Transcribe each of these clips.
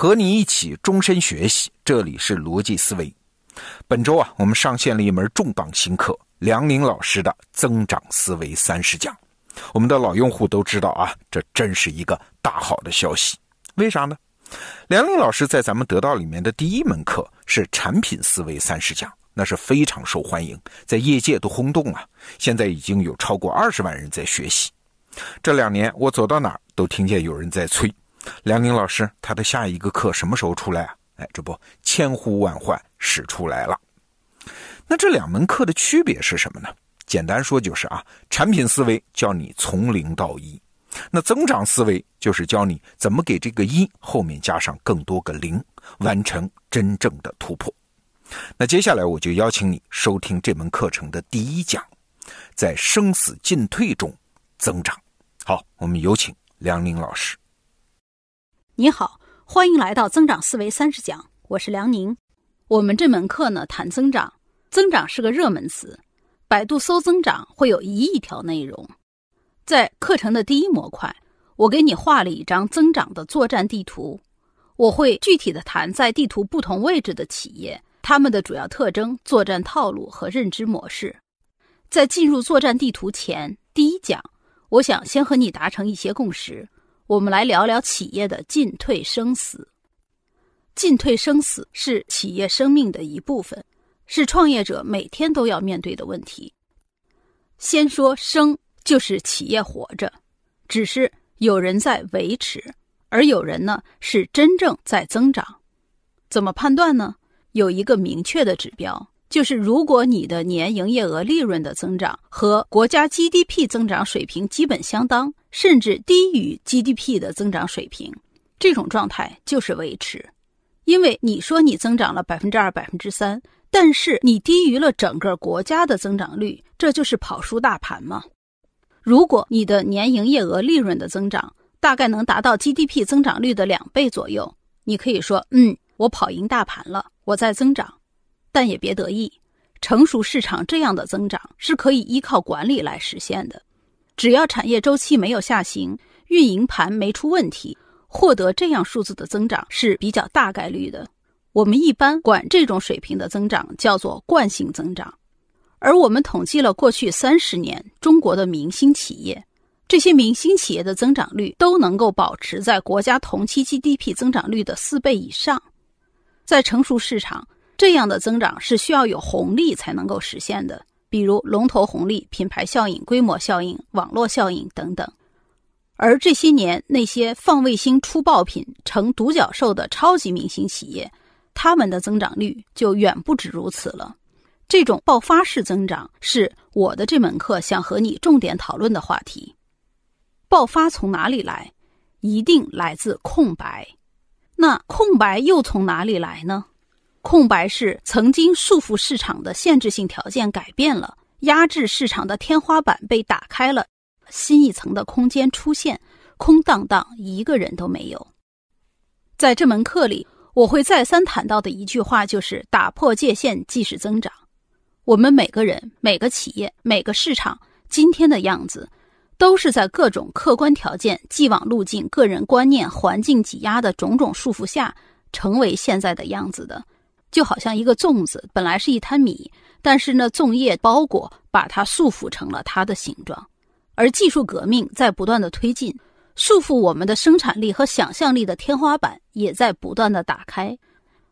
和你一起终身学习，这里是逻辑思维。本周啊，我们上线了一门重磅新课——梁宁老师的《增长思维三十讲》。我们的老用户都知道啊，这真是一个大好的消息。为啥呢？梁宁老师在咱们得到里面的第一门课是产品思维三十讲，那是非常受欢迎，在业界都轰动了。现在已经有超过二十万人在学习。这两年我走到哪儿都听见有人在催。梁宁老师，他的下一个课什么时候出来啊？哎，这不千呼万唤始出来了。那这两门课的区别是什么呢？简单说就是啊，产品思维教你从零到一，那增长思维就是教你怎么给这个一后面加上更多个零，完成真正的突破。那接下来我就邀请你收听这门课程的第一讲，在生死进退中增长。好，我们有请梁宁老师。你好，欢迎来到增长思维三十讲，我是梁宁。我们这门课呢谈增长，增长是个热门词，百度搜增长会有一亿条内容。在课程的第一模块，我给你画了一张增长的作战地图，我会具体的谈在地图不同位置的企业，他们的主要特征、作战套路和认知模式。在进入作战地图前，第一讲，我想先和你达成一些共识。我们来聊聊企业的进退生死。进退生死是企业生命的一部分，是创业者每天都要面对的问题。先说生，就是企业活着，只是有人在维持，而有人呢是真正在增长。怎么判断呢？有一个明确的指标。就是如果你的年营业额利润的增长和国家 GDP 增长水平基本相当，甚至低于 GDP 的增长水平，这种状态就是维持。因为你说你增长了百分之二、百分之三，但是你低于了整个国家的增长率，这就是跑输大盘吗？如果你的年营业额利润的增长大概能达到 GDP 增长率的两倍左右，你可以说，嗯，我跑赢大盘了，我在增长。但也别得意，成熟市场这样的增长是可以依靠管理来实现的。只要产业周期没有下行，运营盘没出问题，获得这样数字的增长是比较大概率的。我们一般管这种水平的增长叫做惯性增长。而我们统计了过去三十年中国的明星企业，这些明星企业的增长率都能够保持在国家同期 GDP 增长率的四倍以上。在成熟市场。这样的增长是需要有红利才能够实现的，比如龙头红利、品牌效应、规模效应、网络效应等等。而这些年那些放卫星出爆品、成独角兽的超级明星企业，他们的增长率就远不止如此了。这种爆发式增长是我的这门课想和你重点讨论的话题。爆发从哪里来？一定来自空白。那空白又从哪里来呢？空白是曾经束缚市场的限制性条件改变了，压制市场的天花板被打开了，新一层的空间出现，空荡荡，一个人都没有。在这门课里，我会再三谈到的一句话就是：打破界限即是增长。我们每个人、每个企业、每个市场今天的样子，都是在各种客观条件、既往路径、个人观念、环境挤压的种种束缚下，成为现在的样子的。就好像一个粽子，本来是一滩米，但是呢，粽叶包裹把它束缚成了它的形状。而技术革命在不断的推进，束缚我们的生产力和想象力的天花板也在不断的打开。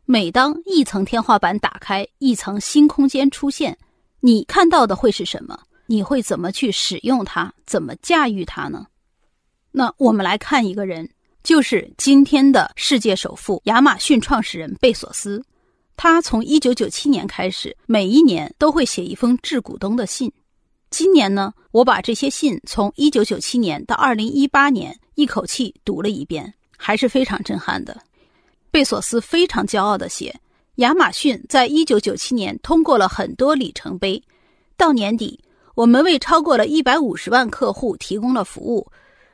每当一层天花板打开，一层新空间出现，你看到的会是什么？你会怎么去使用它？怎么驾驭它呢？那我们来看一个人，就是今天的世界首富亚马逊创始人贝索斯。他从一九九七年开始，每一年都会写一封致股东的信。今年呢，我把这些信从一九九七年到二零一八年一口气读了一遍，还是非常震撼的。贝索斯非常骄傲地写：“亚马逊在一九九七年通过了很多里程碑，到年底，我们为超过了一百五十万客户提供了服务，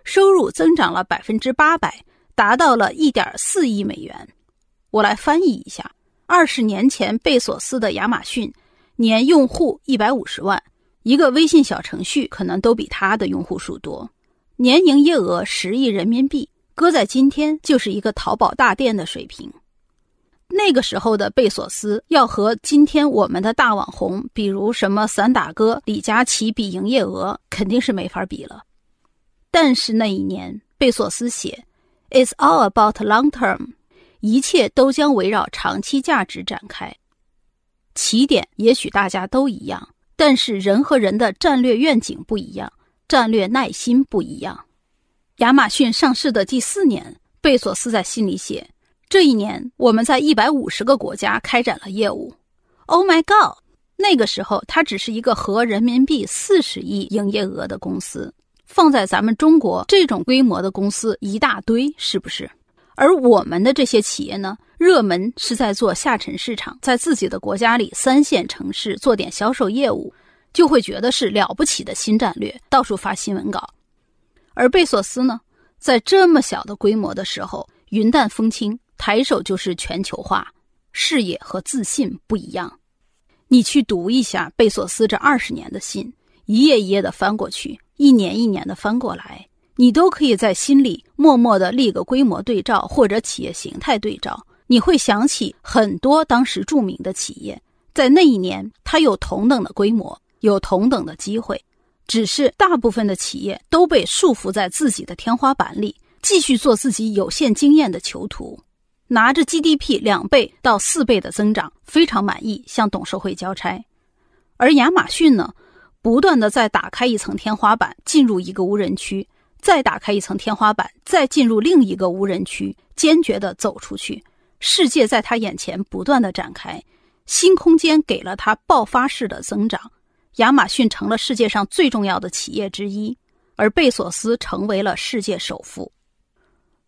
收入增长了百分之八百，达到了一点四亿美元。”我来翻译一下。二十年前，贝索斯的亚马逊年用户一百五十万，一个微信小程序可能都比他的用户数多。年营业额十亿人民币，搁在今天就是一个淘宝大店的水平。那个时候的贝索斯要和今天我们的大网红，比如什么散打哥李佳琦比营业额，肯定是没法比了。但是那一年，贝索斯写：“It's all about long term，一切都将围绕长期价值展开。”起点也许大家都一样，但是人和人的战略愿景不一样，战略耐心不一样。亚马逊上市的第四年，贝索斯在信里写。这一年，我们在一百五十个国家开展了业务。Oh my god！那个时候，它只是一个合人民币四十亿营业额的公司。放在咱们中国，这种规模的公司一大堆，是不是？而我们的这些企业呢，热门是在做下沉市场，在自己的国家里三线城市做点销售业务，就会觉得是了不起的新战略，到处发新闻稿。而贝索斯呢，在这么小的规模的时候，云淡风轻。抬手就是全球化，视野和自信不一样。你去读一下贝索斯这二十年的信，一页一页的翻过去，一年一年的翻过来，你都可以在心里默默的立个规模对照或者企业形态对照。你会想起很多当时著名的企业，在那一年，它有同等的规模，有同等的机会，只是大部分的企业都被束缚在自己的天花板里，继续做自己有限经验的囚徒。拿着 GDP 两倍到四倍的增长，非常满意，向董事会交差。而亚马逊呢，不断的在打开一层天花板，进入一个无人区，再打开一层天花板，再进入另一个无人区，坚决的走出去。世界在他眼前不断的展开，新空间给了他爆发式的增长。亚马逊成了世界上最重要的企业之一，而贝索斯成为了世界首富。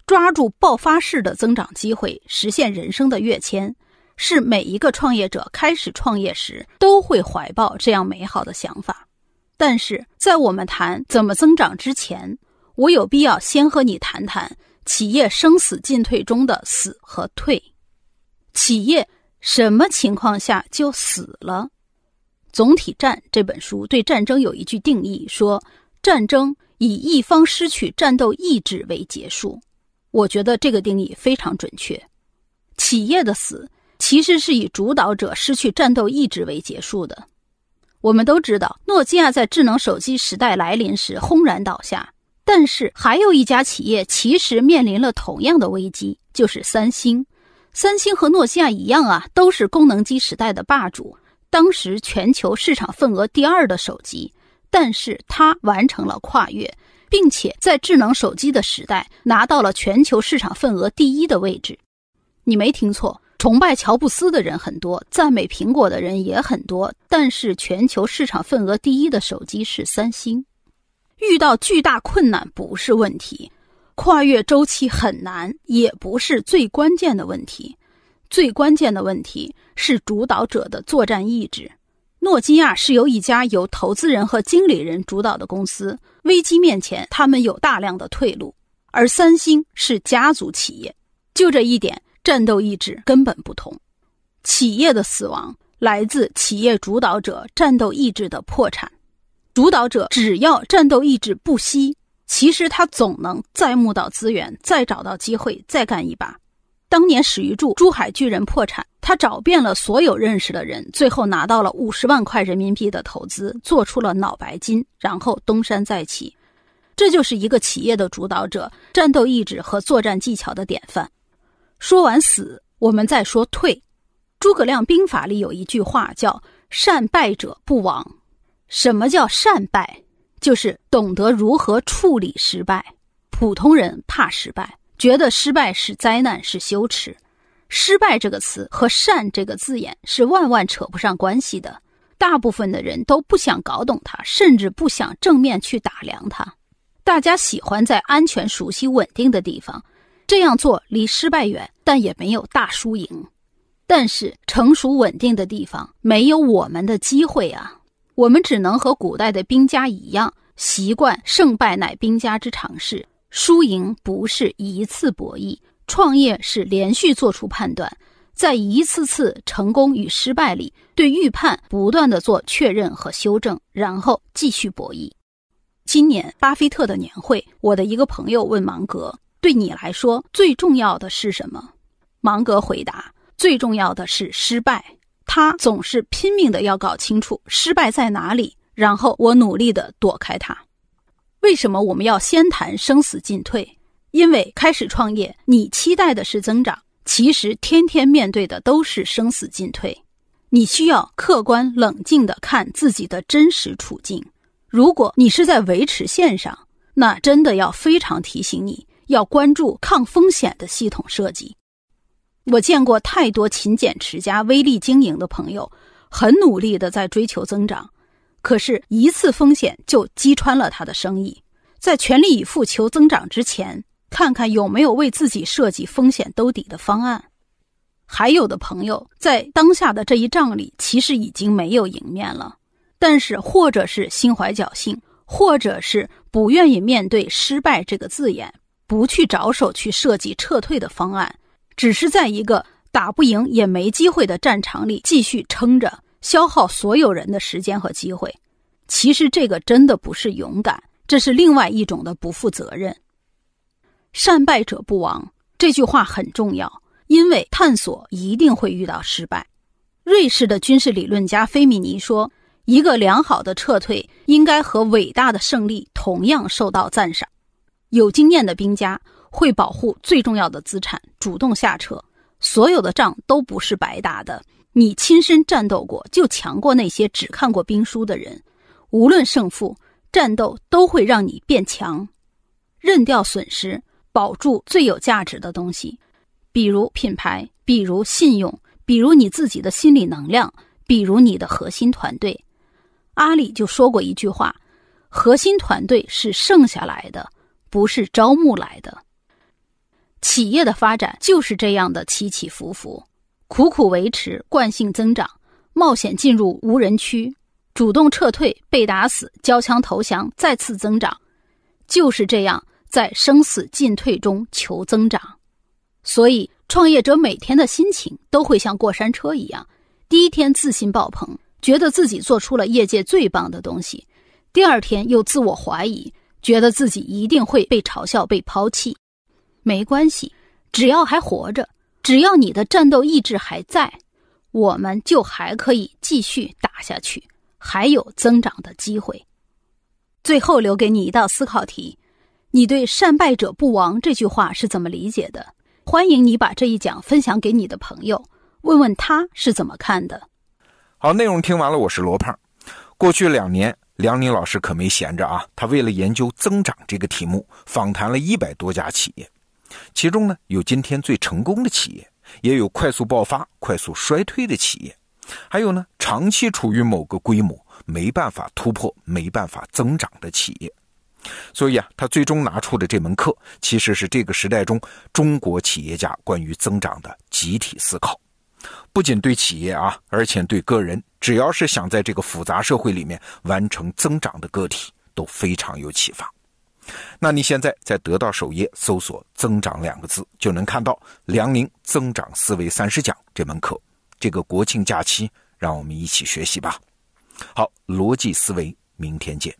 抓住爆发式的增长机会，实现人生的跃迁，是每一个创业者开始创业时都会怀抱这样美好的想法。但是在我们谈怎么增长之前，我有必要先和你谈谈企业生死进退中的死和退。企业什么情况下就死了？《总体战》这本书对战争有一句定义，说战争以一方失去战斗意志为结束。我觉得这个定义非常准确。企业的死其实是以主导者失去战斗意志为结束的。我们都知道，诺基亚在智能手机时代来临时轰然倒下，但是还有一家企业其实面临了同样的危机，就是三星。三星和诺基亚一样啊，都是功能机时代的霸主，当时全球市场份额第二的手机，但是它完成了跨越。并且在智能手机的时代拿到了全球市场份额第一的位置，你没听错，崇拜乔布斯的人很多，赞美苹果的人也很多，但是全球市场份额第一的手机是三星。遇到巨大困难不是问题，跨越周期很难也不是最关键的问题，最关键的问题是主导者的作战意志。诺基亚是由一家由投资人和经理人主导的公司，危机面前，他们有大量的退路；而三星是家族企业，就这一点，战斗意志根本不同。企业的死亡来自企业主导者战斗意志的破产。主导者只要战斗意志不息，其实他总能再募到资源，再找到机会，再干一把。当年史玉柱珠海巨人破产。他找遍了所有认识的人，最后拿到了五十万块人民币的投资，做出了脑白金，然后东山再起。这就是一个企业的主导者战斗意志和作战技巧的典范。说完死，我们再说退。诸葛亮兵法里有一句话叫“善败者不亡”。什么叫善败？就是懂得如何处理失败。普通人怕失败，觉得失败是灾难，是羞耻。失败这个词和善这个字眼是万万扯不上关系的。大部分的人都不想搞懂它，甚至不想正面去打量它。大家喜欢在安全、熟悉、稳定的地方，这样做离失败远，但也没有大输赢。但是成熟稳定的地方没有我们的机会啊！我们只能和古代的兵家一样，习惯胜败乃兵家之常事，输赢不是一次博弈。创业是连续做出判断，在一次次成功与失败里，对预判不断的做确认和修正，然后继续博弈。今年巴菲特的年会，我的一个朋友问芒格：“对你来说最重要的是什么？芒格回答：最重要的是失败。他总是拼命的要搞清楚失败在哪里，然后我努力的躲开它。为什么我们要先谈生死进退？因为开始创业，你期待的是增长，其实天天面对的都是生死进退。你需要客观冷静的看自己的真实处境。如果你是在维持线上，那真的要非常提醒你要关注抗风险的系统设计。我见过太多勤俭持家、微利经营的朋友，很努力的在追求增长，可是，一次风险就击穿了他的生意。在全力以赴求增长之前，看看有没有为自己设计风险兜底的方案。还有的朋友在当下的这一仗里，其实已经没有赢面了，但是或者是心怀侥幸，或者是不愿意面对失败这个字眼，不去着手去设计撤退的方案。只是在一个打不赢也没机会的战场里继续撑着，消耗所有人的时间和机会。其实这个真的不是勇敢，这是另外一种的不负责任。善败者不亡这句话很重要，因为探索一定会遇到失败。瑞士的军事理论家菲米尼说：“一个良好的撤退应该和伟大的胜利同样受到赞赏。”有经验的兵家。会保护最重要的资产，主动下撤。所有的仗都不是白打的，你亲身战斗过，就强过那些只看过兵书的人。无论胜负，战斗都会让你变强。认掉损失，保住最有价值的东西，比如品牌，比如信用，比如你自己的心理能量，比如你的核心团队。阿里就说过一句话：“核心团队是剩下来的，不是招募来的。”企业的发展就是这样的起起伏伏，苦苦维持惯性增长，冒险进入无人区，主动撤退，被打死，交枪投降，再次增长，就是这样在生死进退中求增长。所以，创业者每天的心情都会像过山车一样：第一天自信爆棚，觉得自己做出了业界最棒的东西；第二天又自我怀疑，觉得自己一定会被嘲笑、被抛弃。没关系，只要还活着，只要你的战斗意志还在，我们就还可以继续打下去，还有增长的机会。最后留给你一道思考题：你对“善败者不亡”这句话是怎么理解的？欢迎你把这一讲分享给你的朋友，问问他是怎么看的。好，内容听完了，我是罗胖。过去两年，梁宁老师可没闲着啊，他为了研究增长这个题目，访谈了一百多家企业。其中呢，有今天最成功的企业，也有快速爆发、快速衰退的企业，还有呢，长期处于某个规模没办法突破、没办法增长的企业。所以啊，他最终拿出的这门课，其实是这个时代中中国企业家关于增长的集体思考，不仅对企业啊，而且对个人，只要是想在这个复杂社会里面完成增长的个体，都非常有启发。那你现在在得到首页搜索“增长”两个字，就能看到梁宁增长思维三十讲这门课。这个国庆假期，让我们一起学习吧。好，逻辑思维，明天见。